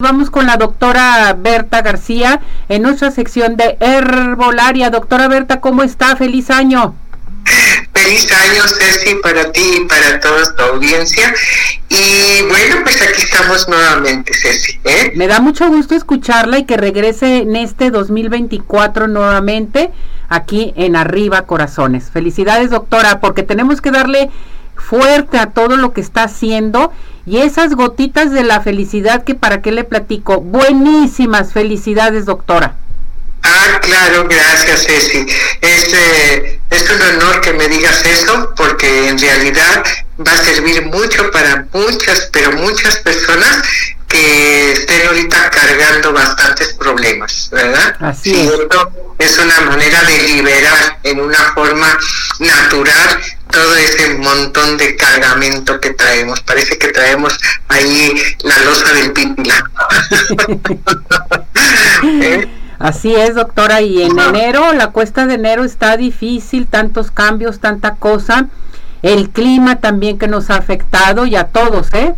Vamos con la doctora Berta García en nuestra sección de Herbolaria. Doctora Berta, ¿cómo está? Feliz año. Feliz año, Ceci, para ti y para toda tu audiencia. Y bueno, pues aquí estamos nuevamente, Ceci. ¿eh? Me da mucho gusto escucharla y que regrese en este 2024 nuevamente aquí en Arriba Corazones. Felicidades, doctora, porque tenemos que darle fuerte a todo lo que está haciendo y esas gotitas de la felicidad que para qué le platico. Buenísimas felicidades, doctora. Ah, claro, gracias, Ceci. Es, eh, es un honor que me digas eso porque en realidad va a servir mucho para muchas, pero muchas personas que estén ahorita cargando bastantes problemas, ¿verdad? Así es. es una manera de liberar en una forma natural todo ese montón de cargamento que traemos. Parece que traemos ahí la losa del pipila. ¿Eh? Así es, doctora. Y en enero, la cuesta de enero está difícil, tantos cambios, tanta cosa. El clima también que nos ha afectado y a todos, ¿eh?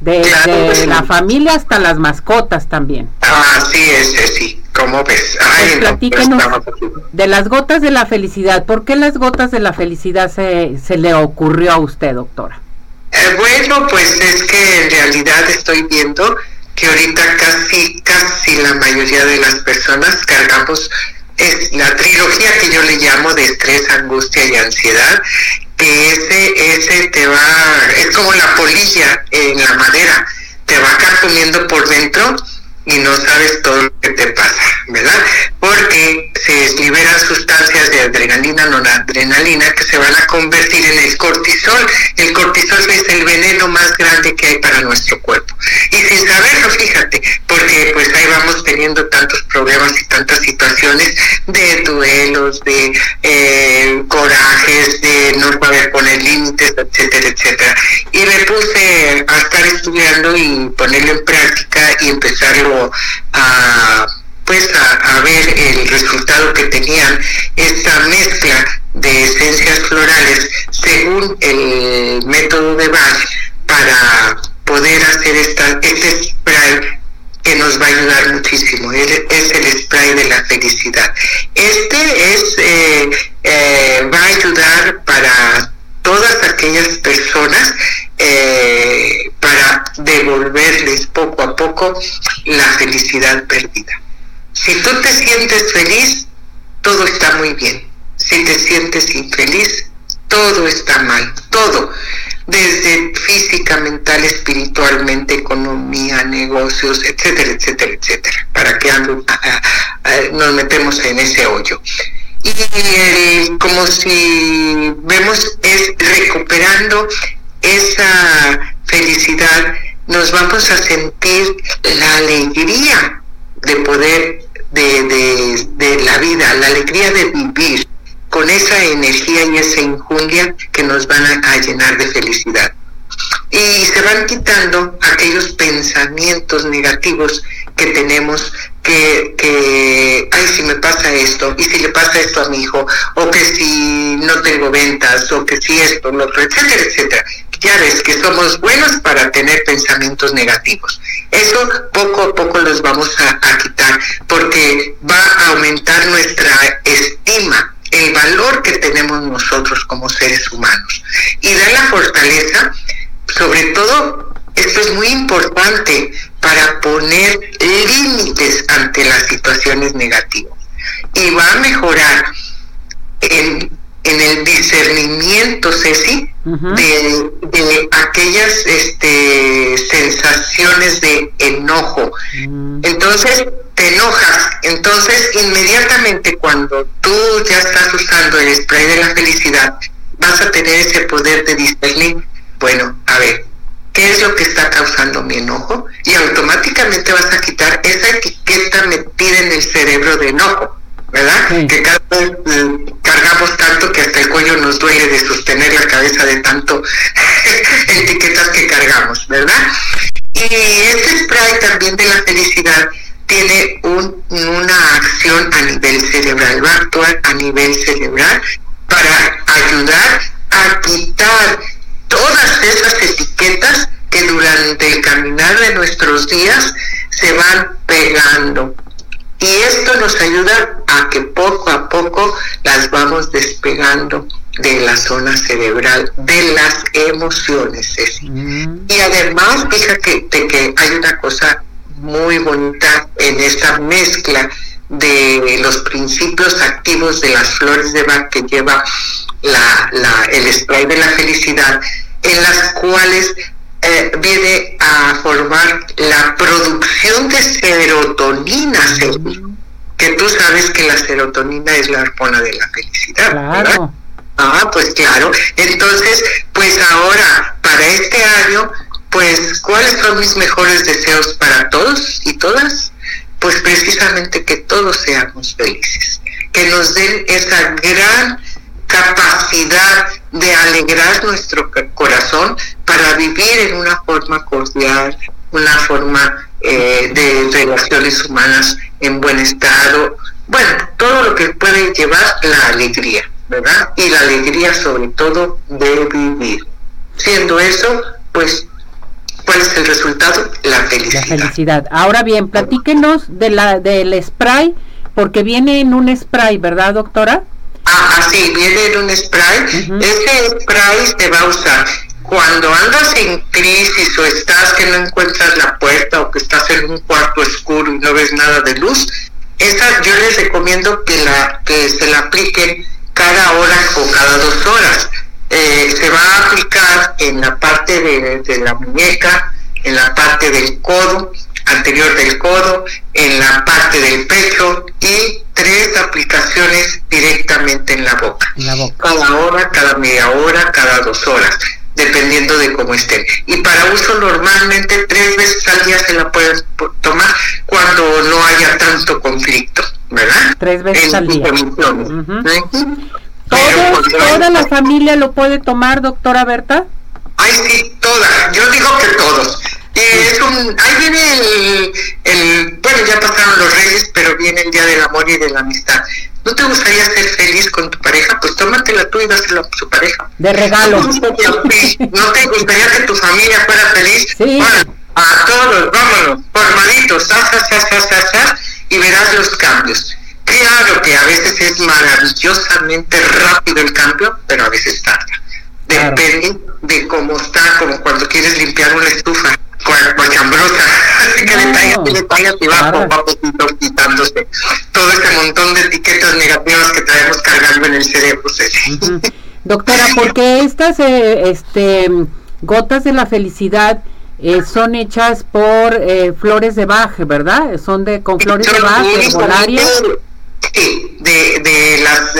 Desde la familia hasta las mascotas también. Así es, sí. ¿Cómo ves? Ay, pues de las gotas de la felicidad. ¿Por qué las gotas de la felicidad se, se le ocurrió a usted, doctora? Eh, bueno, pues es que en realidad estoy viendo que ahorita casi, casi la mayoría de las personas cargamos es la trilogía que yo le llamo de estrés, angustia y ansiedad, que ese, ese te va, es como la polilla en la madera, te va carcomiendo por dentro y no sabes todo lo que te pasa, ¿verdad? Porque se liberan sustancias de adrenalina, noradrenalina, que se van a convertir en el cortisol. El cortisol es el veneno más grande que hay para nuestro cuerpo. Y sin saberlo, fíjate, porque pues ahí vamos teniendo tantos problemas y tantas situaciones de duelos, de eh, corajes, no saber poner límites, etcétera, etcétera. Y me puse a estar estudiando y ponerlo en práctica y empezarlo a pues a, ver el resultado que tenían esta mezcla de esencias florales según el método de Bach para poder hacer esta, este spray que nos va a ayudar muchísimo. Es, el spray de la felicidad. Este es eh, eh, va a ayudar para todas aquellas personas eh, para devolverles poco a poco la felicidad perdida. Si tú te sientes feliz, todo está muy bien. Si te sientes infeliz, todo está mal, todo, desde física, mental, espiritualmente, economía, negocios, etcétera, etcétera, etcétera. ¿Para que nos metemos en ese hoyo? Y como si vemos es recuperando esa felicidad, nos vamos a sentir la alegría de poder, de, de, la vida, la alegría de vivir con esa energía y esa injundia que nos van a, llenar de felicidad. Y se van quitando aquellos pensamientos negativos que tenemos que, que, ay, si me pasa esto, y si le pasa esto a mi hijo, o que si no tengo ventas, o que si esto, lo otro, etcétera, etcétera ya ves que somos buenos para tener pensamientos negativos. Eso poco a poco los vamos a, quitar porque va a aumentar nuestra estima, el valor que tenemos nosotros como seres humanos. Y da la fortaleza, sobre todo, esto es muy importante para poner límites ante las situaciones negativas. Y va a mejorar en, en el discernimiento, Ceci, de, aquellas este, sensaciones de enojo. Mm. Entonces te enojas, entonces inmediatamente cuando tú ya estás usando el spray de la felicidad, vas a tener ese poder de discernir, bueno, a ver, ¿qué es lo que está causando mi enojo? Y automáticamente vas a quitar esa etiqueta metida en el cerebro de enojo. ¿verdad? Que cada vez eh, cargamos tanto que hasta el cuello nos duele de sostener la cabeza de tanto etiquetas que cargamos, ¿verdad? Y este spray también de la felicidad tiene un, una acción a nivel cerebral, va a actuar a nivel cerebral para ayudar a quitar todas esas etiquetas que durante el caminar de nuestros días se van pegando. Y esto nos ayuda a que poco a poco las vamos despegando de la zona cerebral, de las emociones. Mm. Y además, fíjate que hay una cosa muy bonita en esta mezcla de los principios activos de las flores de Bach que lleva la, la, el spray de la felicidad, en las cuales eh, viene a formar la producción de serotonina, que tú sabes que la serotonina es la hormona de la felicidad. Claro. Ah, pues claro. Entonces, pues ahora, para este año, pues, ¿cuáles son mis mejores deseos para todos y todas? Pues precisamente que todos seamos felices, que nos den esa gran capacidad de alegrar nuestro corazón para vivir en una forma cordial, una forma eh, de relaciones humanas en buen estado, bueno, todo lo que puede llevar la alegría, ¿verdad? Y la alegría sobre todo de vivir. Siendo eso, pues ¿Cuál es el resultado? La felicidad. La felicidad. Ahora bien, platíquenos de la del spray, porque viene en un spray, ¿verdad, doctora? Ah, sí, viene en un spray. Ese spray se va a usar cuando andas en crisis o estás que no encuentras la puerta o que estás en un cuarto oscuro y no ves nada de luz. Esa yo les recomiendo que la que se la apliquen cada hora o cada dos horas eh, se va a aplicar en la parte de, la muñeca, en la parte del codo, anterior del codo, en la parte del pecho y tres aplicaciones directamente en la boca. Cada hora, cada media hora, cada dos horas, dependiendo de cómo estén. Y para uso normalmente tres veces al día se la pueden tomar cuando no haya tanto conflicto, ¿verdad? Tres veces al día. ¿Toda la familia lo puede tomar, doctora Berta? Ay, sí, toda. Yo digo que todos. Es un, ahí viene el, el, bueno, ya pasaron los reyes, pero viene el Día del Amor y de la Amistad. ¿No te gustaría ser feliz con tu pareja? Pues tómatela tú y dásela a su pareja. De regalo. ¿No te gustaría, que tu familia fuera feliz? Sí. Bueno, a todos, vámonos, formaditos, y verás los cambios. Claro que a veces es maravillosamente rápido el cambio, pero a veces tarda. Depende de cómo está, como cuando quieres limpiar una estufa cochambrosa, así que le tallas, le y va poco a poquito quitándose todo ese montón de etiquetas negativas que traemos cargando en el cerebro. Doctora, porque estas eh, este, gotas de la felicidad eh, son hechas por eh, flores de baje, ¿verdad? Son de con flores de baje, herbolaria de, de las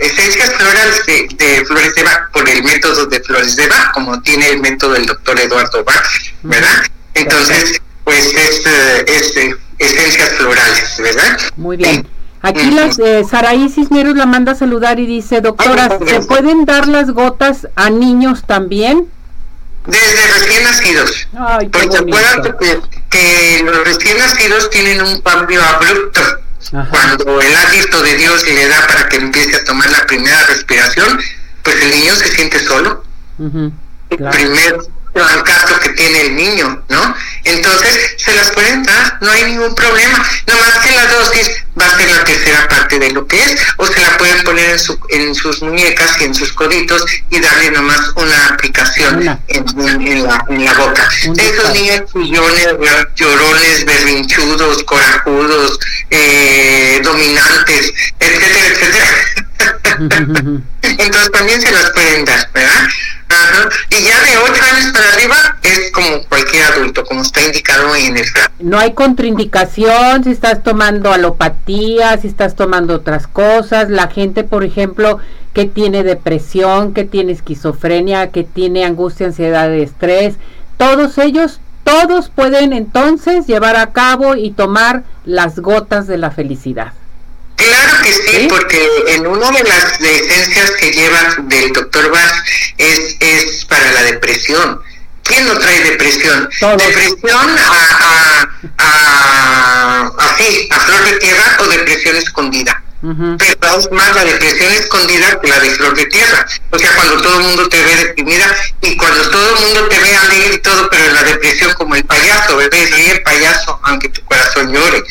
esencias florales de, flores de Bach por el método de flores de Bach, como tiene el método del doctor Eduardo Bach, ¿verdad? Entonces, pues es, eh, eh, esencias florales, ¿verdad? Muy bien. Aquí las eh, Saraí Cisneros la manda a saludar y dice, doctora, ¿se pueden dar las gotas a niños también? Desde recién nacidos. Porque acuérdate que, que los recién nacidos tienen un cambio abrupto cuando el hálito de Dios le da para que empiece a tomar la primera respiración, pues el niño se siente solo. El primer caso que tiene el niño, ¿no? Entonces se las pueden dar, no hay ningún problema. más que la dosis va a ser la tercera parte de lo que es, o se la pueden poner en, su, en sus muñecas y en sus coditos y darle nomás una aplicación en, en, la, en, la, boca. Esos niños chillones, llorones, berrinchudos, corajudos, eh, dominantes, etcétera, etcétera. Entonces también se las pueden dar, ¿verdad? Y ya de 8 años para arriba es como cualquier adulto, como está indicado en el No hay contraindicación si estás tomando alopatía, si estás tomando otras cosas. La gente, por ejemplo, que tiene depresión, que tiene esquizofrenia, que tiene angustia, ansiedad, estrés, todos ellos, todos pueden entonces llevar a cabo y tomar las gotas de la felicidad. Que sí, porque en una de las esencias que lleva del doctor Bach es, es para la depresión. ¿Quién no trae depresión? Depresión a, a, a, a, a flor de tierra o depresión escondida. pero aún más la depresión escondida que la de flor de tierra. O sea, cuando todo el mundo te ve deprimida y cuando todo el mundo te ve alegre y todo, pero en la depresión como el payaso, bebé, ríe el payaso, aunque tu corazón llore.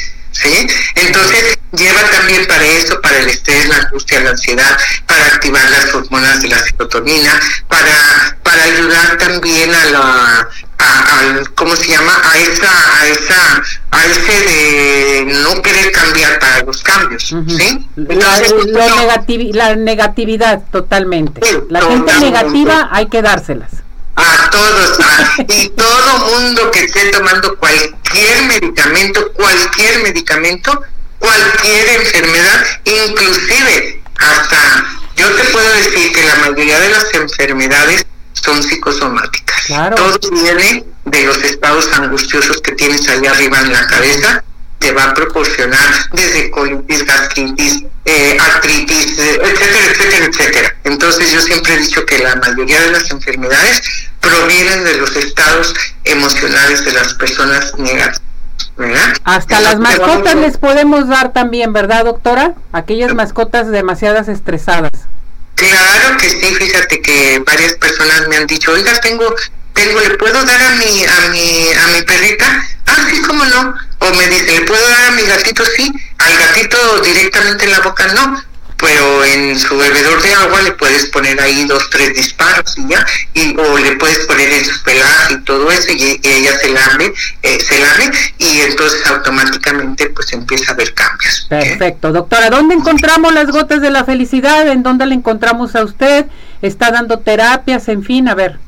¿Sí? Entonces lleva también para eso, para el estrés, la angustia, la ansiedad, para activar las hormonas de la serotonina, para, para ayudar también a la, a, ¿cómo se llama? A esa, a esa, a ese de no querer cambiar para los cambios, ¿sí? la, la negatividad, totalmente. la gente negativa hay que dárselas. A todos, y todo mundo que esté tomando cualquier medicamento, cualquier medicamento, cualquier enfermedad, inclusive hasta, yo te puedo decir que la mayoría de las enfermedades son psicosomáticas. Todo viene de los estados angustiosos que tienes ahí arriba en la cabeza, te va a proporcionar desde colitis, gastritis, eh, artritis, eh, etcétera, etcétera, etcétera. Entonces yo siempre he dicho que la mayoría de las enfermedades provienen de los estados emocionales de las personas negativas. Hasta las mascotas les podemos dar también, ¿verdad, doctora? Aquellas mascotas demasiadas estresadas. Claro que sí, fíjate que varias personas me han dicho, oiga, tengo, tengo, ¿le puedo dar a mi, a mi, a mi perrita? Ah, sí, cómo no. O me dice, ¿le puedo dar a mi gatito? Sí. Al gatito directamente en la boca no pero en su bebedor de agua le puedes poner ahí dos, tres disparos y ya, y, o le puedes poner en su pelaje y todo eso, y, ella se lame, eh, se lame, y entonces automáticamente pues empieza a haber cambios. Perfecto. Doctora, ¿dónde encontramos las gotas de la felicidad? ¿En dónde la encontramos a usted? ¿Está dando terapias? En fin, a ver.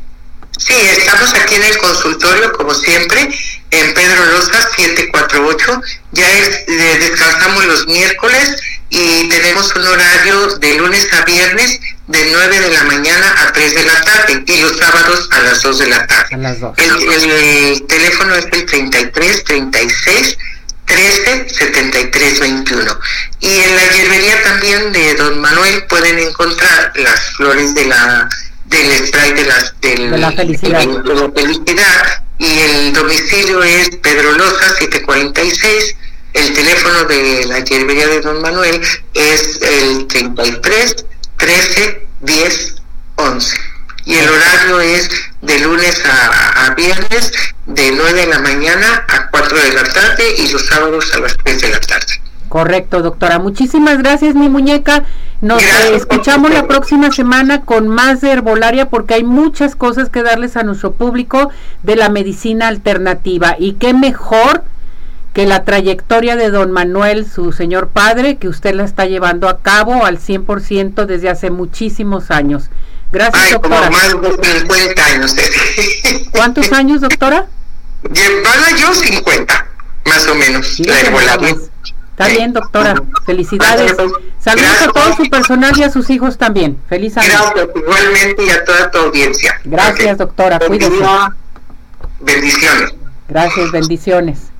Sí, estamos aquí en el consultorio, como siempre, en Pedro Loza 748. Ya es, eh, descansamos los miércoles y tenemos un horario de lunes a viernes de 9 de la mañana a 3 de la tarde y los sábados a las 2 de la tarde. El, teléfono es el 33 36 13 73 21. Y en la hierbería también de Don Manuel pueden encontrar las flores de la del spray de, las, de la felicidad. De la felicidad. Y el domicilio es Pedro Loza 746 el teléfono de la hierbería de Don Manuel es el 33 13 10 11. Y el horario es de lunes a, viernes de 9 de la mañana a 4 de la tarde y los sábados a las 3 de la tarde. Correcto, doctora. Muchísimas gracias, mi muñeca. Nos escuchamos la próxima semana con más de herbolaria porque hay muchas cosas que darles a nuestro público de la medicina alternativa. Y qué mejor que la trayectoria de don Manuel, su señor padre, que usted la está llevando a cabo al 100% desde hace muchísimos años. Gracias, doctora. Como más de 50 años. ¿Cuántos años, doctora? Llevaba yo 50, más o menos. Está bien, doctora. Felicidades. Saludos a todo su personal y a sus hijos también. Feliz año. Gracias, igualmente y a toda tu audiencia. Gracias, doctora. Cuídese. Bendiciones. Gracias, bendiciones.